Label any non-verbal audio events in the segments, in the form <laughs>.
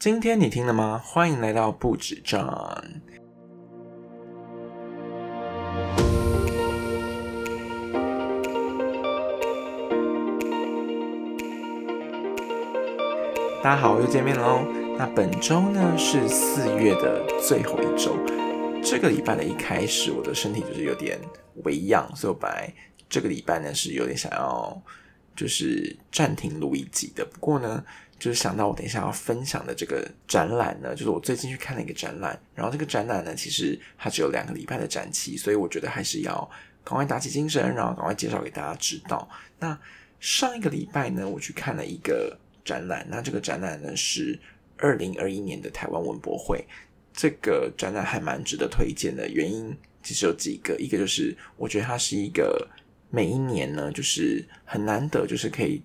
今天你听了吗？欢迎来到不止站。大家好，又见面喽。那本周呢是四月的最后一周，这个礼拜的一开始，我的身体就是有点微恙，所以我本来这个礼拜呢是有点想要就是暂停录一集的。不过呢，就是想到我等一下要分享的这个展览呢，就是我最近去看了一个展览，然后这个展览呢其实它只有两个礼拜的展期，所以我觉得还是要赶快打起精神，然后赶快介绍给大家知道。那上一个礼拜呢，我去看了一个。展览，那这个展览呢是二零二一年的台湾文博会，这个展览还蛮值得推荐的。原因其实有几个，一个就是我觉得它是一个每一年呢，就是很难得，就是可以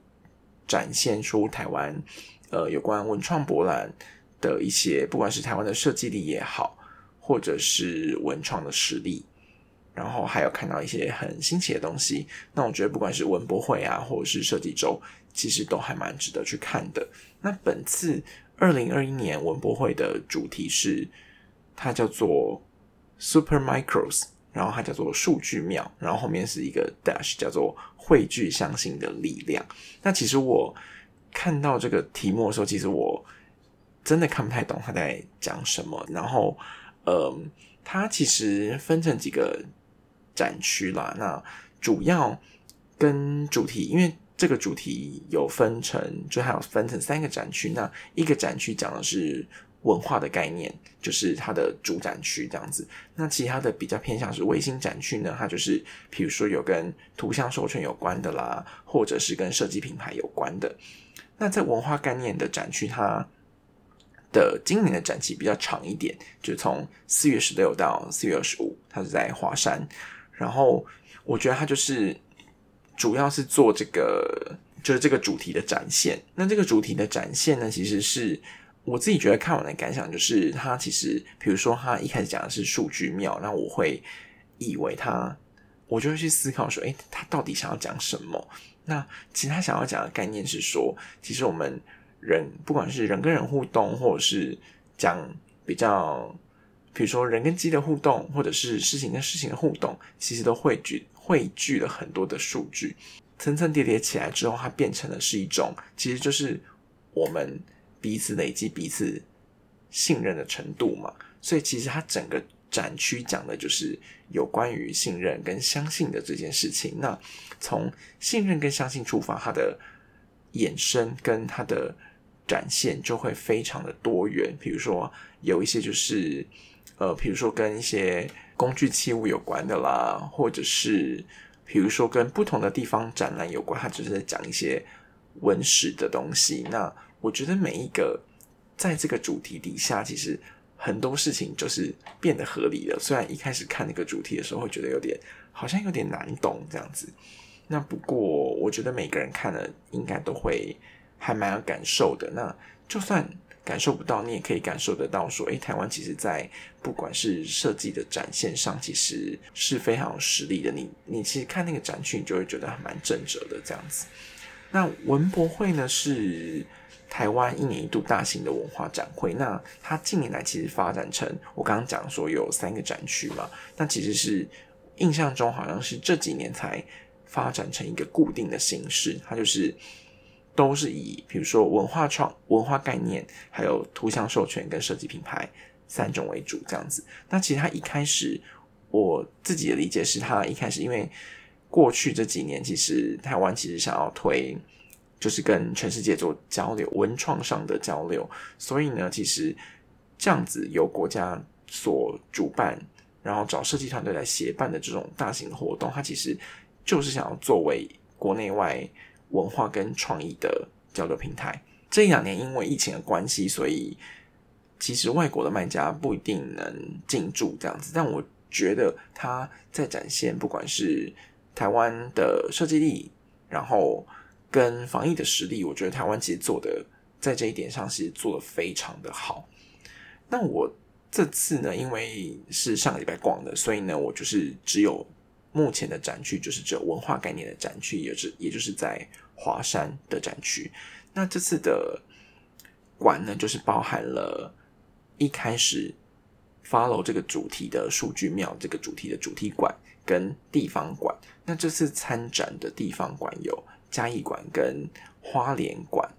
展现出台湾呃有关文创博览的一些，不管是台湾的设计力也好，或者是文创的实力，然后还有看到一些很新奇的东西。那我觉得不管是文博会啊，或者是设计周。其实都还蛮值得去看的。那本次二零二一年文博会的主题是，它叫做 Super Micros，然后它叫做数据庙，然后后面是一个 dash，叫做汇聚相信的力量。那其实我看到这个题目的时候，其实我真的看不太懂他在讲什么。然后，嗯，它其实分成几个展区啦。那主要跟主题，因为这个主题有分成，就还有分成三个展区。那一个展区讲的是文化的概念，就是它的主展区这样子。那其他的比较偏向是卫星展区呢，它就是比如说有跟图像授权有关的啦，或者是跟设计品牌有关的。那在文化概念的展区，它的今年的展期比较长一点，就从四月十六到四月二十五，它是在华山。然后我觉得它就是。主要是做这个，就是这个主题的展现。那这个主题的展现呢，其实是我自己觉得看完的感想，就是它其实，比如说他一开始讲的是数据庙，那我会以为他，我就会去思考说，哎，他到底想要讲什么？那其实他想要讲的概念是说，其实我们人不管是人跟人互动，或者是讲比较，比如说人跟机的互动，或者是事情跟事情的互动，其实都汇聚。汇聚了很多的数据，层层叠叠起来之后，它变成了是一种，其实就是我们彼此累积彼此信任的程度嘛。所以其实它整个展区讲的就是有关于信任跟相信的这件事情。那从信任跟相信出发，它的衍生跟它的展现就会非常的多元。比如说有一些就是呃，比如说跟一些。工具器物有关的啦，或者是比如说跟不同的地方展览有关，它只是在讲一些文史的东西。那我觉得每一个在这个主题底下，其实很多事情就是变得合理了。虽然一开始看那个主题的时候会觉得有点好像有点难懂这样子，那不过我觉得每个人看了应该都会还蛮有感受的。那就算。感受不到，你也可以感受得到。说，诶，台湾其实，在不管是设计的展现上，其实是非常有实力的。你，你其实看那个展区，你就会觉得还蛮正直的这样子。那文博会呢，是台湾一年一度大型的文化展会。那它近年来其实发展成，我刚刚讲说有三个展区嘛，那其实是印象中好像是这几年才发展成一个固定的形式，它就是。都是以比如说文化创、文化概念，还有图像授权跟设计品牌三种为主这样子。那其实它一开始我自己的理解是，它一开始因为过去这几年，其实台湾其实想要推，就是跟全世界做交流、文创上的交流，所以呢，其实这样子由国家所主办，然后找设计团队来协办的这种大型活动，它其实就是想要作为国内外。文化跟创意的交流平台，这两年因为疫情的关系，所以其实外国的卖家不一定能进驻这样子。但我觉得他在展现，不管是台湾的设计力，然后跟防疫的实力，我觉得台湾其实做的在这一点上其实做的非常的好。那我这次呢，因为是上个礼拜逛的，所以呢，我就是只有目前的展区就是只有文化概念的展区，也是也就是在。华山的展区，那这次的馆呢，就是包含了一开始 follow 这个主题的数据庙这个主题的主题馆跟地方馆。那这次参展的地方馆有嘉义馆跟花莲馆。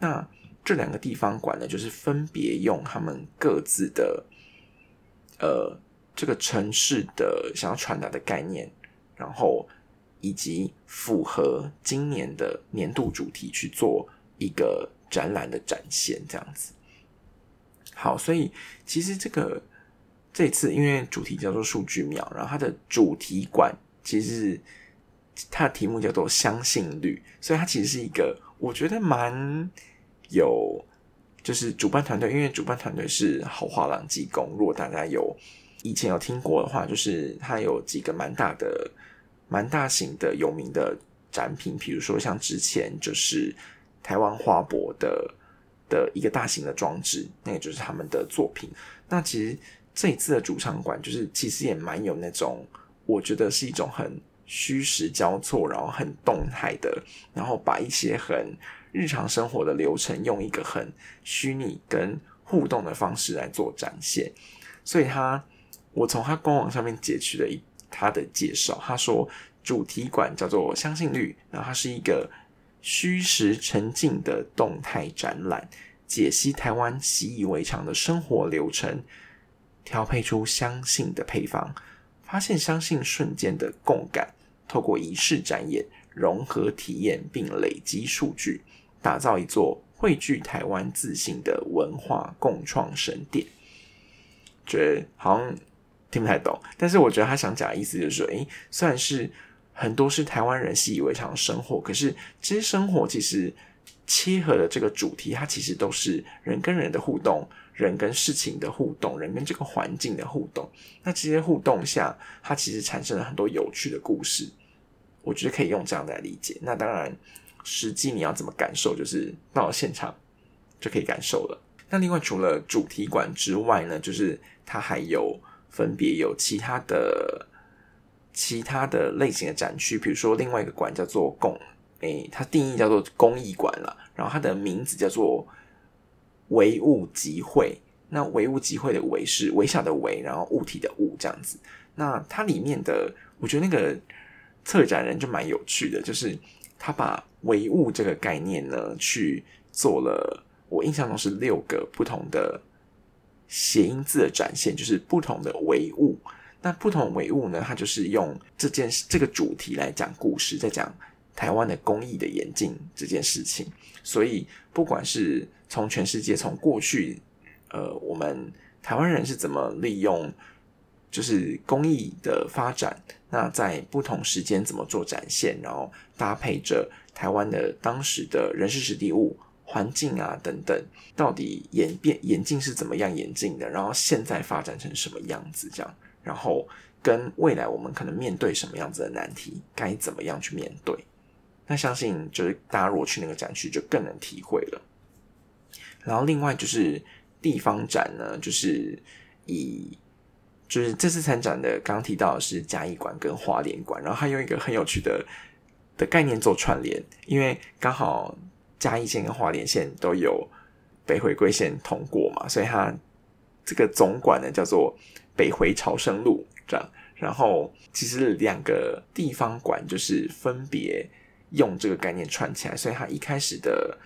那这两个地方馆呢，就是分别用他们各自的呃这个城市的想要传达的概念，然后以及符合今年的年度主题去做一个展览的展现，这样子。好，所以其实这个这次因为主题叫做数据庙，然后它的主题馆其实它的题目叫做相信率，所以它其实是一个我觉得蛮。有，就是主办团队，因为主办团队是好画廊技工。如果大家有以前有听过的话，就是它有几个蛮大的、蛮大型的有名的展品，比如说像之前就是台湾花博的的一个大型的装置，那个就是他们的作品。那其实这一次的主场馆，就是其实也蛮有那种，我觉得是一种很虚实交错，然后很动态的，然后把一些很。日常生活的流程，用一个很虚拟跟互动的方式来做展现，所以他，我从他官网上面截取了一他的介绍，他说主题馆叫做相信率，然后它是一个虚实沉浸的动态展览，解析台湾习以为常的生活流程，调配出相信的配方，发现相信瞬间的共感，透过仪式展演融合体验并累积数据。打造一座汇聚台湾自信的文化共创神殿，觉得好像听不太懂，但是我觉得他想讲的意思就是说，诶，虽然是很多是台湾人习以为常的生活，可是这些生活其实切合的这个主题，它其实都是人跟人的互动，人跟事情的互动，人跟这个环境的互动。那这些互动下，它其实产生了很多有趣的故事。我觉得可以用这样来理解。那当然。实际你要怎么感受，就是到了现场就可以感受了。那另外除了主题馆之外呢，就是它还有分别有其他的其他的类型的展区，比如说另外一个馆叫做公，诶，它定义叫做公益馆了。然后它的名字叫做唯物集会。那唯物集会的唯是微小的微，然后物体的物这样子。那它里面的，我觉得那个策展人就蛮有趣的，就是他把唯物这个概念呢，去做了我印象中是六个不同的谐音字的展现，就是不同的唯物。那不同唯物呢，它就是用这件这个主题来讲故事，在讲台湾的工艺的演进这件事情。所以不管是从全世界，从过去，呃，我们台湾人是怎么利用就是工艺的发展，那在不同时间怎么做展现，然后搭配着。台湾的当时的人事、实地、物、环境啊等等，到底演变演进是怎么样演进的？然后现在发展成什么样子？这样，然后跟未来我们可能面对什么样子的难题，该怎么样去面对？那相信就是大家如果去那个展区，就更能体会了。然后另外就是地方展呢，就是以就是这次参展的刚提到的是嘉义馆跟花莲馆，然后还用一个很有趣的。的概念做串联，因为刚好嘉义县跟花莲县都有北回归线通过嘛，所以它这个总馆呢叫做北回朝圣路这样。然后其实两个地方馆就是分别用这个概念串起来，所以它一开始的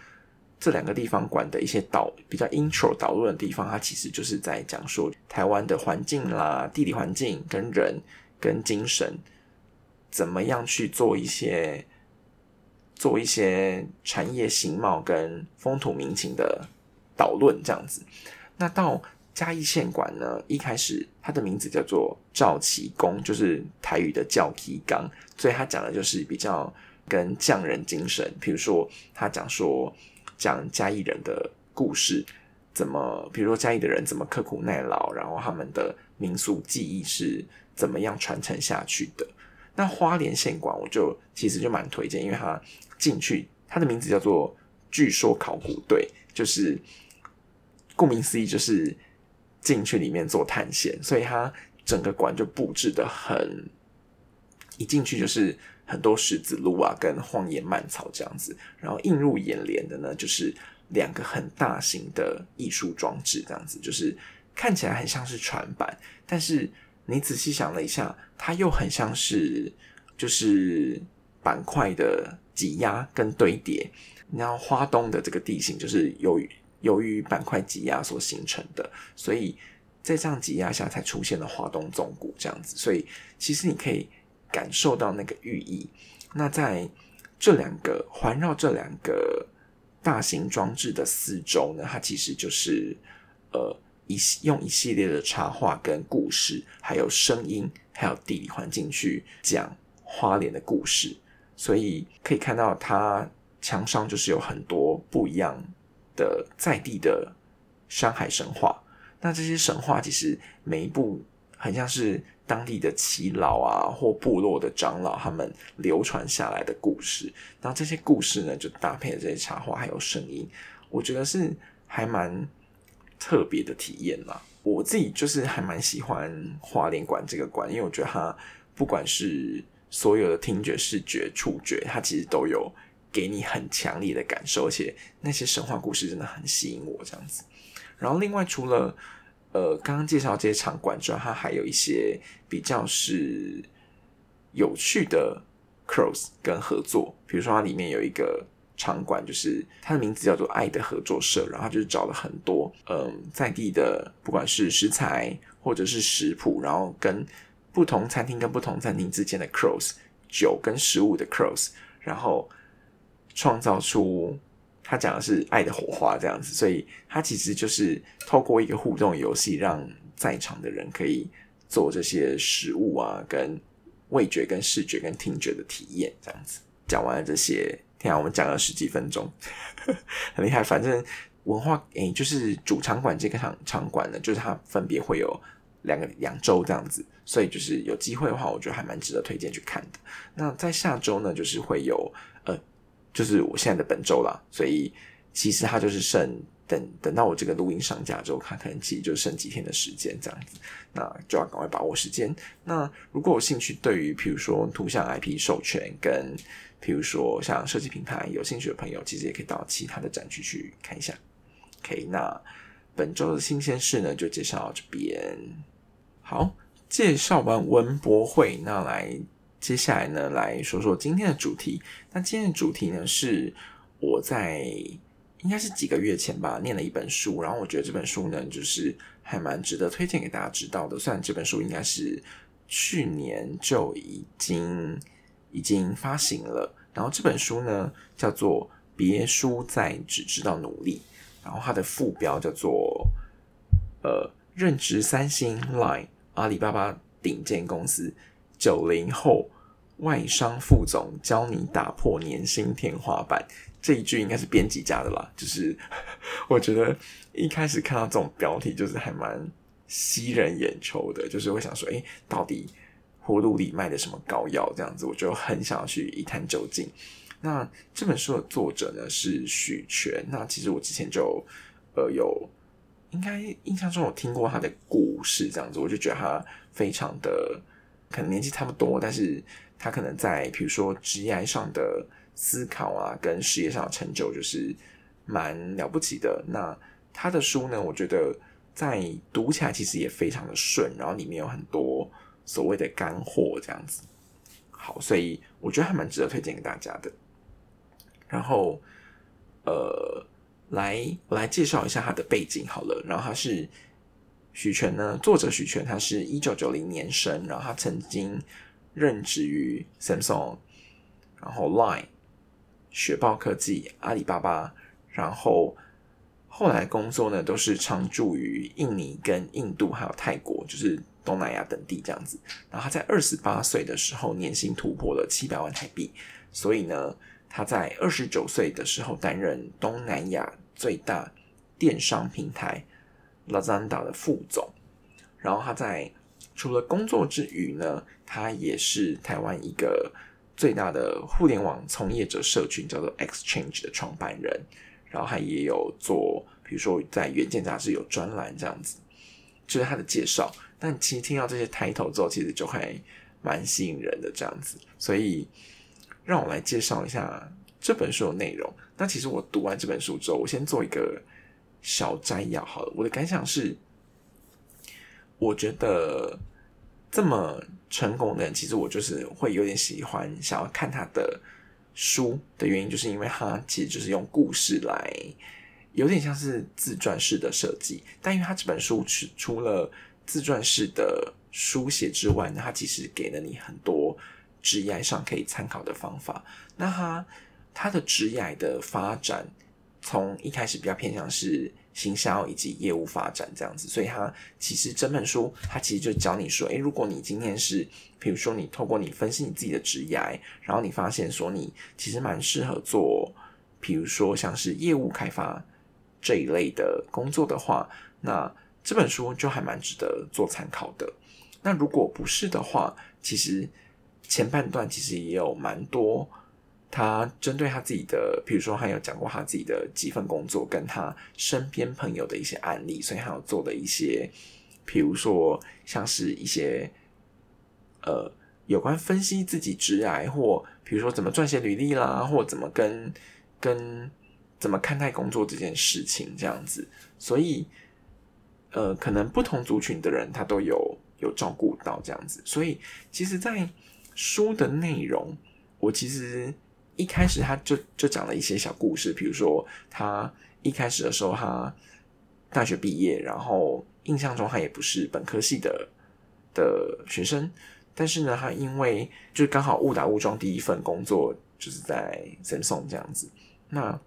这两个地方馆的一些导比较 intro 导论的地方，它其实就是在讲说台湾的环境啦、地理环境跟人跟精神。怎么样去做一些做一些产业形貌跟风土民情的导论这样子？那到嘉义县馆呢？一开始它的名字叫做赵启公，就是台语的教提纲，所以他讲的就是比较跟匠人精神。比如说，他讲说讲嘉义人的故事，怎么，比如说嘉义的人怎么刻苦耐劳，然后他们的民俗技艺是怎么样传承下去的。那花莲县馆，我就其实就蛮推荐，因为它进去，它的名字叫做“据说考古队”，就是顾名思义，就是进去里面做探险，所以它整个馆就布置的很，一进去就是很多石子路啊，跟荒野蔓草这样子，然后映入眼帘的呢，就是两个很大型的艺术装置，这样子就是看起来很像是船板，但是你仔细想了一下，它又很像是就是板块的挤压跟堆叠。然后花东的这个地形就是由于由于板块挤压所形成的，所以在这样挤压下才出现了华东纵谷这样子。所以其实你可以感受到那个寓意。那在这两个环绕这两个大型装置的四周呢，它其实就是呃一用一系列的插画跟故事，还有声音，还有地理环境去讲花莲的故事。所以可以看到它。墙上就是有很多不一样的在地的山海神话，那这些神话其实每一部很像是当地的耆老啊或部落的长老他们流传下来的故事，然后这些故事呢就搭配这些插画还有声音，我觉得是还蛮特别的体验啦。我自己就是还蛮喜欢花莲馆这个馆，因为我觉得它不管是所有的听觉、视觉、触觉，它其实都有。给你很强烈的感受，而且那些神话故事真的很吸引我，这样子。然后另外除了呃刚刚介绍这些场馆之外，它还有一些比较是有趣的 cross 跟合作，比如说它里面有一个场馆，就是它的名字叫做爱的合作社，然后就是找了很多嗯在地的，不管是食材或者是食谱，然后跟不同餐厅跟不同餐厅之间的 cross 酒跟食物的 cross，然后。创造出他讲的是爱的火花这样子，所以他其实就是透过一个互动游戏，让在场的人可以做这些食物啊，跟味觉、跟视觉、跟听觉的体验这样子。讲完了这些，天啊，我们讲了十几分钟，<laughs> 很厉害。反正文化诶，就是主场馆这个场场馆呢，就是它分别会有两个两周这样子，所以就是有机会的话，我觉得还蛮值得推荐去看的。那在下周呢，就是会有。就是我现在的本周啦，所以其实它就是剩等等到我这个录音上架之后，它可能其实就剩几天的时间这样子，那就要赶快把握时间。那如果有兴趣，对于譬如说图像 IP 授权跟譬如说像设计品牌有兴趣的朋友，其实也可以到其他的展区去看一下。OK，那本周的新鲜事呢，就介绍到这边。好，介绍完文博会，那来。接下来呢，来说说今天的主题。那今天的主题呢，是我在应该是几个月前吧，念了一本书，然后我觉得这本书呢，就是还蛮值得推荐给大家知道的。虽然这本书应该是去年就已经已经发行了，然后这本书呢叫做《别输在只知道努力》，然后它的副标叫做“呃，任职三星、Line、阿里巴巴顶尖公司”。九零后外商副总教你打破年薪天花板，这一句应该是编辑家的啦。就是 <laughs> 我觉得一开始看到这种标题，就是还蛮吸人眼球的。就是会想说，哎，到底葫芦里卖的什么膏药？这样子，我就很想要去一探究竟。那这本书的作者呢是许权。那其实我之前就呃有应该印象中有听过他的故事，这样子，我就觉得他非常的。可能年纪差不多，但是他可能在比如说职业上的思考啊，跟事业上的成就，就是蛮了不起的。那他的书呢，我觉得在读起来其实也非常的顺，然后里面有很多所谓的干货这样子。好，所以我觉得还蛮值得推荐给大家的。然后，呃，来我来介绍一下他的背景好了。然后他是。许权呢？作者许权，他是一九九零年生，然后他曾经任职于 Samsung，然后 Line、雪豹科技、阿里巴巴，然后后来工作呢都是常驻于印尼、跟印度还有泰国，就是东南亚等地这样子。然后他在二十八岁的时候，年薪突破了七百万台币，所以呢，他在二十九岁的时候担任东南亚最大电商平台。Lazada 的副总，然后他在除了工作之余呢，他也是台湾一个最大的互联网从业者社群叫做 Exchange 的创办人，然后他也有做，比如说在《原件》杂志有专栏这样子，就是他的介绍。但其实听到这些抬头之后，其实就还蛮吸引人的这样子，所以让我来介绍一下这本书的内容。那其实我读完这本书之后，我先做一个小摘要好了。我的感想是，我觉得这么成功的人，其实我就是会有点喜欢，想要看他的书的原因，就是因为他其实就是用故事来，有点像是自传式的设计。但因为他这本书除除了自传式的书写之外呢，他其实给了你很多职业上可以参考的方法。那他。他的职业的发展，从一开始比较偏向是行销以及业务发展这样子，所以他其实整本书，他其实就教你说，诶，如果你今天是，比如说你透过你分析你自己的职业，然后你发现说你其实蛮适合做，比如说像是业务开发这一类的工作的话，那这本书就还蛮值得做参考的。那如果不是的话，其实前半段其实也有蛮多。他针对他自己的，比如说，他有讲过他自己的几份工作，跟他身边朋友的一些案例，所以他有做的一些，比如说像是一些，呃，有关分析自己职癌，或比如说怎么撰写履历啦，或怎么跟跟怎么看待工作这件事情这样子，所以，呃，可能不同族群的人他都有有照顾到这样子，所以其实，在书的内容，我其实。一开始他就就讲了一些小故事，比如说他一开始的时候，他大学毕业，然后印象中他也不是本科系的的学生，但是呢，他因为就刚好误打误撞第一份工作就是在 Samsung 这样子。那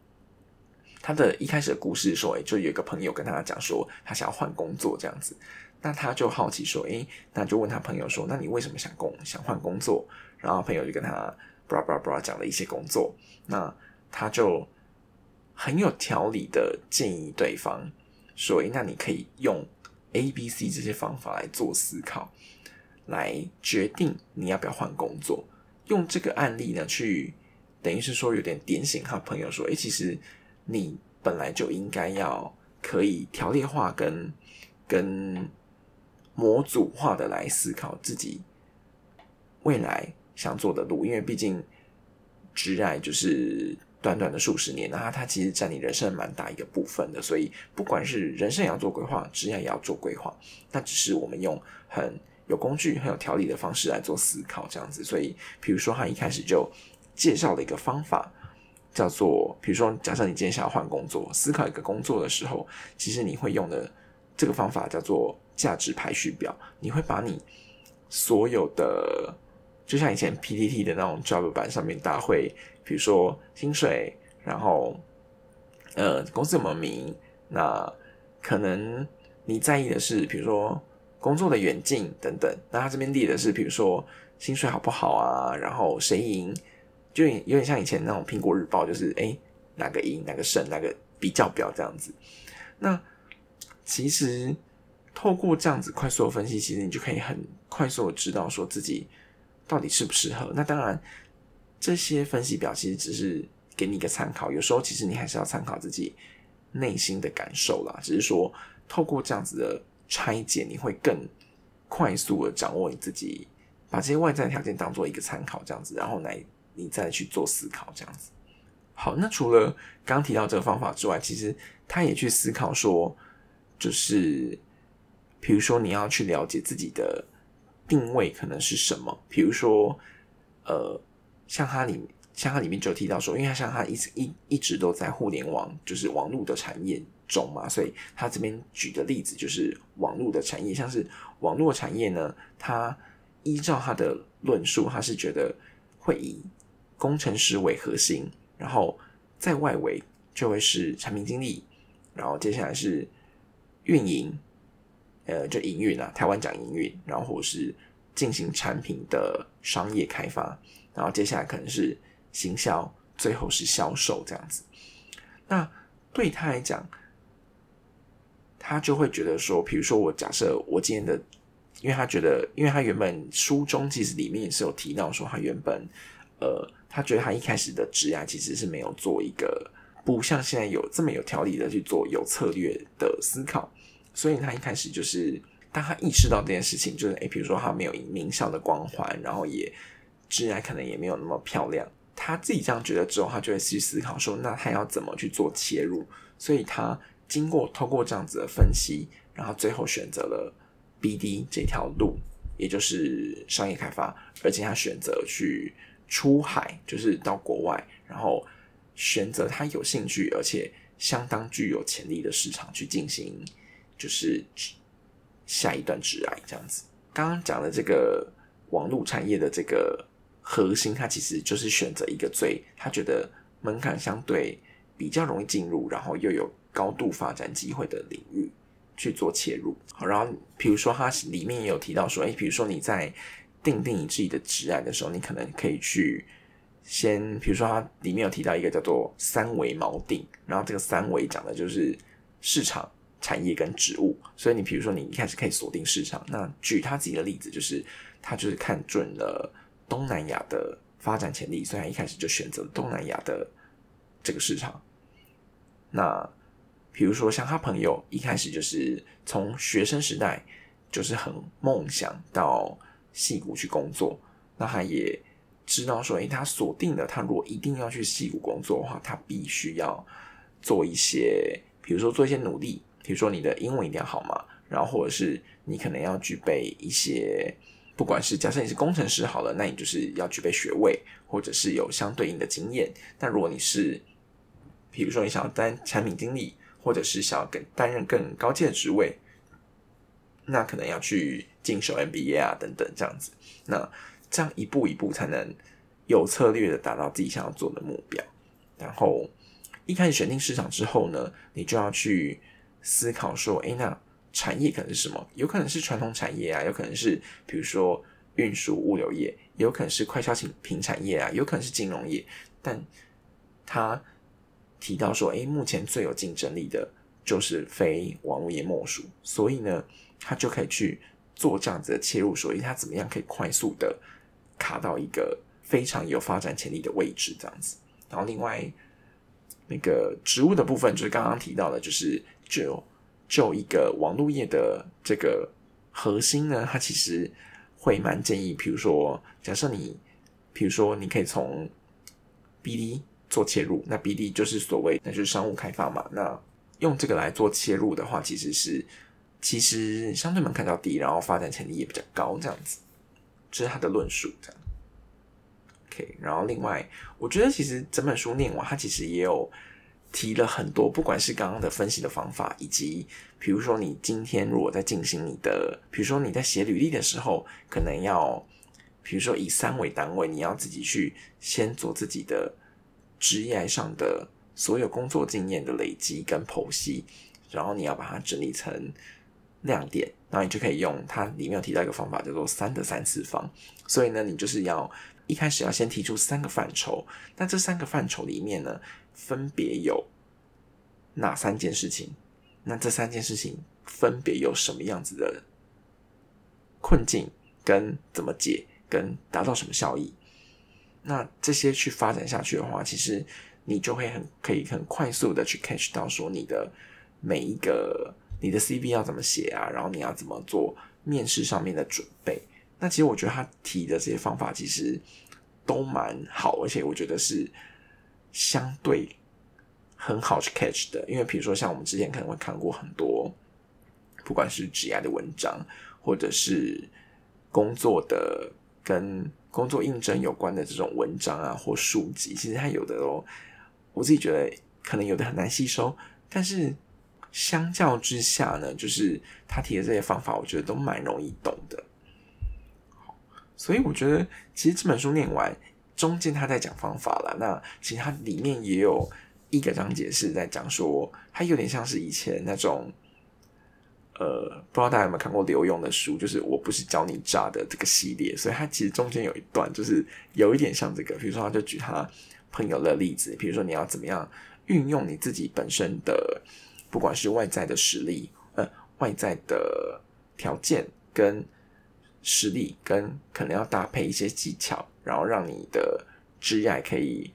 他的一开始的故事说，哎，就有一个朋友跟他讲说，他想要换工作这样子，那他就好奇说，哎，那就问他朋友说，那你为什么想工想换工作？然后朋友就跟他。布拉布拉布拉讲了一些工作，那他就很有条理的建议对方说：“那你可以用 A、B、C 这些方法来做思考，来决定你要不要换工作。用这个案例呢，去等于是说有点点醒他朋友说：，诶，其实你本来就应该要可以条列化跟跟模组化的来思考自己未来。”想做的路，因为毕竟，直爱就是短短的数十年，那它其实占你人生蛮大一个部分的。所以，不管是人生也要做规划，职业也要做规划，那只是我们用很有工具、很有条理的方式来做思考，这样子。所以，比如说他一开始就介绍了一个方法，叫做，比如说，假设你今天想要换工作，思考一个工作的时候，其实你会用的这个方法叫做价值排序表，你会把你所有的。就像以前 PPT 的那种 job 版上面，大会比如说薪水，然后呃公司有没有名，那可能你在意的是比如说工作的远近等等。那他这边列的是比如说薪水好不好啊，然后谁赢，就有点像以前那种苹果日报，就是哎哪个赢哪个胜哪个比较表这样子。那其实透过这样子快速的分析，其实你就可以很快速的知道说自己。到底适不适合？那当然，这些分析表其实只是给你一个参考。有时候其实你还是要参考自己内心的感受啦。只是说，透过这样子的拆解，你会更快速的掌握你自己，把这些外在条件当做一个参考，这样子，然后来你再去做思考，这样子。好，那除了刚提到这个方法之外，其实他也去思考说，就是比如说你要去了解自己的。定位可能是什么？比如说，呃，像它里，像它里面就提到说，因为它像它一直一一直都在互联网，就是网络的产业中嘛，所以他这边举的例子就是网络的产业，像是网络产业呢，它依照他的论述，他是觉得会以工程师为核心，然后在外围就会是产品经理，然后接下来是运营。呃，就营运啊，台湾讲营运，然后是进行产品的商业开发，然后接下来可能是行销，最后是销售这样子。那对他来讲，他就会觉得说，比如说我假设我今天的，因为他觉得，因为他原本书中其实里面也是有提到说，他原本呃，他觉得他一开始的职涯其实是没有做一个不像现在有这么有条理的去做有策略的思考。所以他一开始就是，当他意识到这件事情，就是诶，比如说他没有名校的光环，然后也，自然可能也没有那么漂亮，他自己这样觉得之后，他就会去思考说，那他要怎么去做切入？所以他经过通过这样子的分析，然后最后选择了 BD 这条路，也就是商业开发，而且他选择去出海，就是到国外，然后选择他有兴趣而且相当具有潜力的市场去进行，就是下一段直癌这样子。刚刚讲的这个网络产业的这个。核心，它其实就是选择一个最他觉得门槛相对比较容易进入，然后又有高度发展机会的领域去做切入。好，然后比如说它里面也有提到说，哎，比如说你在定定你自己的职案的时候，你可能可以去先，比如说它里面有提到一个叫做三维锚定，然后这个三维讲的就是市场、产业跟职务。所以你比如说你一开始可以锁定市场，那举他自己的例子，就是他就是看准了。东南亚的发展潜力，所以他一开始就选择东南亚的这个市场。那比如说像他朋友一开始就是从学生时代就是很梦想到戏谷去工作，那他也知道说，诶，他锁定了他如果一定要去戏谷工作的话，他必须要做一些，比如说做一些努力，比如说你的英文一定要好嘛，然后或者是你可能要具备一些。不管是假设你是工程师好了，那你就是要具备学位，或者是有相对应的经验。但如果你是，比如说你想要担产品经理，或者是想要更担任更高阶的职位，那可能要去进修 MBA 啊等等这样子。那这样一步一步才能有策略的达到自己想要做的目标。然后一开始选定市场之后呢，你就要去思考说，哎，那。产业可能是什么？有可能是传统产业啊，有可能是比如说运输物流业，有可能是快消品品产业啊，有可能是金融业。但他提到说，哎，目前最有竞争力的就是非网络业莫属，所以呢，他就可以去做这样子的切入，所以他怎么样可以快速的卡到一个非常有发展潜力的位置，这样子。然后另外那个植物的部分，就是刚刚提到的，就是就。就一个网络业的这个核心呢，它其实会蛮建议，比如说，假设你，比如说你可以从 BD 做切入，那 BD 就是所谓那就是商务开发嘛，那用这个来做切入的话，其实是其实相对门槛较低，然后发展潜力也比较高，这样子，这是他的论述。这样，OK，然后另外，我觉得其实整本书念完，它其实也有。提了很多，不管是刚刚的分析的方法，以及比如说你今天如果在进行你的，比如说你在写履历的时候，可能要，比如说以三为单位，你要自己去先做自己的职业上的所有工作经验的累积跟剖析，然后你要把它整理成亮点，然后你就可以用它里面有提到一个方法叫做三的三次方，所以呢，你就是要一开始要先提出三个范畴，那这三个范畴里面呢？分别有哪三件事情？那这三件事情分别有什么样子的困境？跟怎么解？跟达到什么效益？那这些去发展下去的话，其实你就会很可以很快速的去 catch 到说你的每一个你的 CV 要怎么写啊？然后你要怎么做面试上面的准备？那其实我觉得他提的这些方法其实都蛮好，而且我觉得是。相对很好去 catch 的，因为比如说像我们之前可能会看过很多，不管是职业的文章，或者是工作的跟工作应征有关的这种文章啊或书籍，其实它有的哦，我自己觉得可能有的很难吸收，但是相较之下呢，就是他提的这些方法，我觉得都蛮容易懂的。所以我觉得其实这本书念完。中间他在讲方法了，那其实它里面也有一个章节是在讲说，它有点像是以前那种，呃，不知道大家有没有看过刘墉的书，就是我不是教你诈的这个系列，所以它其实中间有一段就是有一点像这个，比如说他就举他朋友的例子，比如说你要怎么样运用你自己本身的，不管是外在的实力，呃，外在的条件跟。实力跟可能要搭配一些技巧，然后让你的职业可以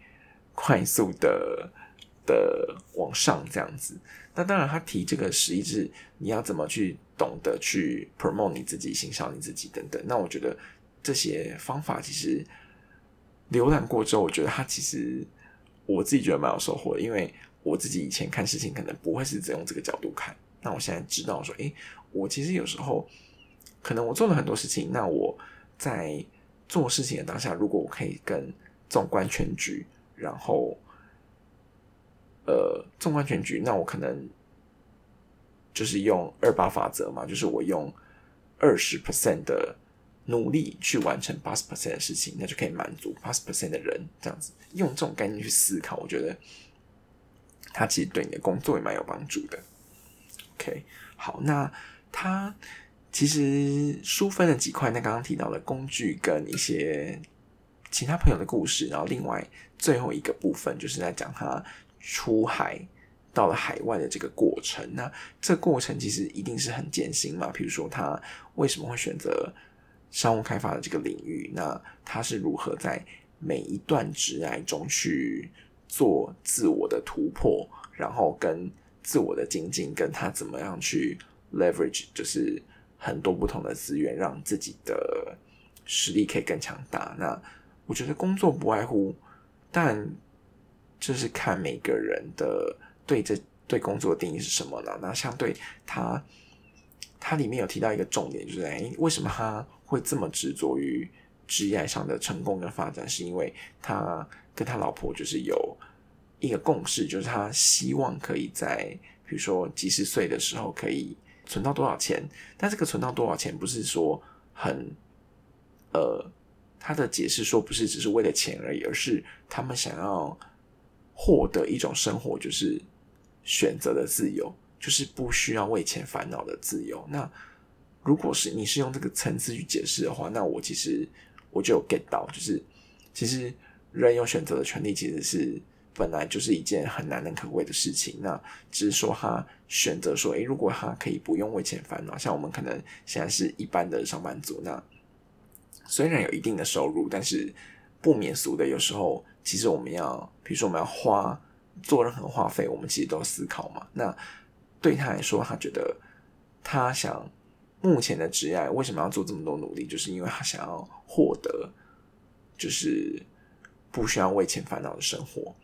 快速的的往上这样子。那当然，他提这个实力是你要怎么去懂得去 promote 你自己、欣赏你自己等等。那我觉得这些方法其实浏览过之后，我觉得他其实我自己觉得蛮有收获的，因为我自己以前看事情可能不会是只用这个角度看，那我现在知道说，诶，我其实有时候可能我做了很多事情，那我在做事情的当下，如果我可以更纵观全局，然后呃纵观全局，那我可能就是用二八法则嘛，就是我用二十 percent 的。努力去完成八十 percent 的事情，那就可以满足八十 percent 的人。这样子用这种概念去思考，我觉得它其实对你的工作也蛮有帮助的。OK，好，那它其实书分了几块，那刚刚提到的工具跟一些其他朋友的故事，然后另外最后一个部分就是在讲他出海到了海外的这个过程。那这过程其实一定是很艰辛嘛？比如说他为什么会选择？商务开发的这个领域，那他是如何在每一段职涯中去做自我的突破，然后跟自我的精进，跟他怎么样去 leverage，就是很多不同的资源，让自己的实力可以更强大。那我觉得工作不外乎，但就是看每个人的对这对工作的定义是什么呢？那相对他，他里面有提到一个重点，就是哎，为什么他？会这么执着于职业上的成功跟发展，是因为他跟他老婆就是有一个共识，就是他希望可以在比如说几十岁的时候可以存到多少钱。但这个存到多少钱，不是说很呃，他的解释说不是只是为了钱而已，而是他们想要获得一种生活，就是选择的自由，就是不需要为钱烦恼的自由。那如果是你是用这个层次去解释的话，那我其实我就有 get 到，就是其实人有选择的权利，其实是本来就是一件很难能可贵的事情。那只是说他选择说，诶，如果他可以不用为钱烦恼，像我们可能现在是一般的上班族，那虽然有一定的收入，但是不免俗的，有时候其实我们要，比如说我们要花做任何花费，我们其实都思考嘛。那对他来说，他觉得他想。目前的职业为什么要做这么多努力？就是因为他想要获得，就是不需要为钱烦恼的生活。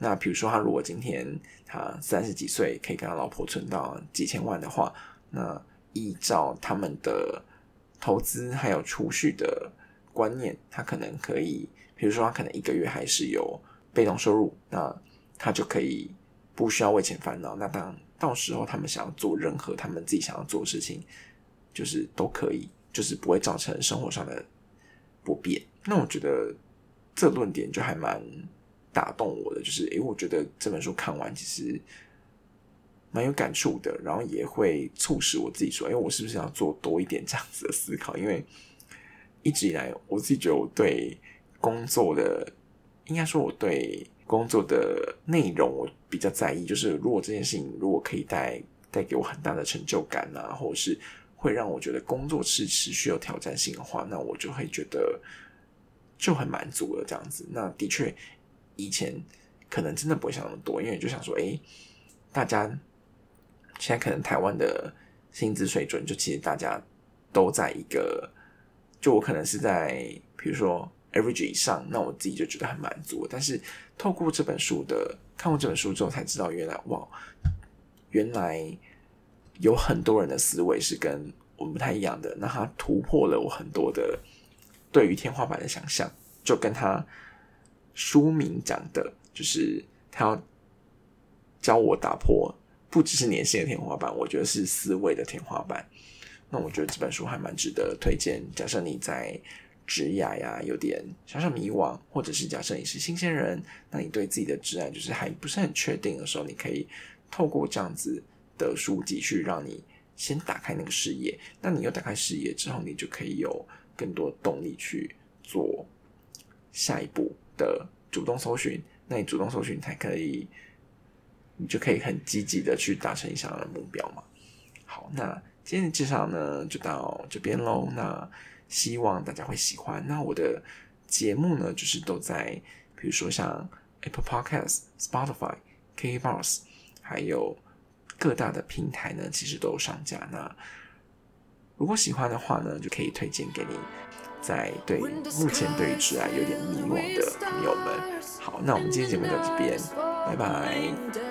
那比如说，他如果今天他三十几岁，可以跟他老婆存到几千万的话，那依照他们的投资还有储蓄的观念，他可能可以，比如说他可能一个月还是有被动收入，那他就可以不需要为钱烦恼。那当到时候他们想要做任何他们自己想要做的事情。就是都可以，就是不会造成生活上的不便。那我觉得这论点就还蛮打动我的，就是诶，我觉得这本书看完其实蛮有感触的，然后也会促使我自己说，哎，我是不是要做多一点这样子的思考？因为一直以来，我自己觉得我对工作的，应该说我对工作的内容我比较在意，就是如果这件事情如果可以带带给我很大的成就感啊，或者是。会让我觉得工作是持续有挑战性的话，那我就会觉得就很满足了。这样子，那的确以前可能真的不会想那么多，因为就想说，哎，大家现在可能台湾的薪资水准，就其实大家都在一个，就我可能是在比如说 average 以上，那我自己就觉得很满足。但是透过这本书的看过这本书之后，才知道原来哇，原来。有很多人的思维是跟我们不太一样的，那他突破了我很多的对于天花板的想象，就跟他书名讲的，就是他要教我打破不只是年薪的天花板，我觉得是思维的天花板。那我觉得这本书还蛮值得推荐。假设你在职涯呀有点小小迷惘，或者是假设你是新鲜人，那你对自己的职涯就是还不是很确定的时候，你可以透过这样子。的书籍去让你先打开那个视野，那你又打开视野之后，你就可以有更多动力去做下一步的主动搜寻。那你主动搜寻才可以，你就可以很积极的去达成你想要的目标嘛。好，那今天的介绍呢就到这边喽。那希望大家会喜欢。那我的节目呢，就是都在比如说像 Apple Podcast、Spotify、KBox，还有。各大的平台呢，其实都有上架。那如果喜欢的话呢，就可以推荐给你在对目前对于挚爱有点迷惘的朋友们。好，那我们今天节目到这边，拜拜。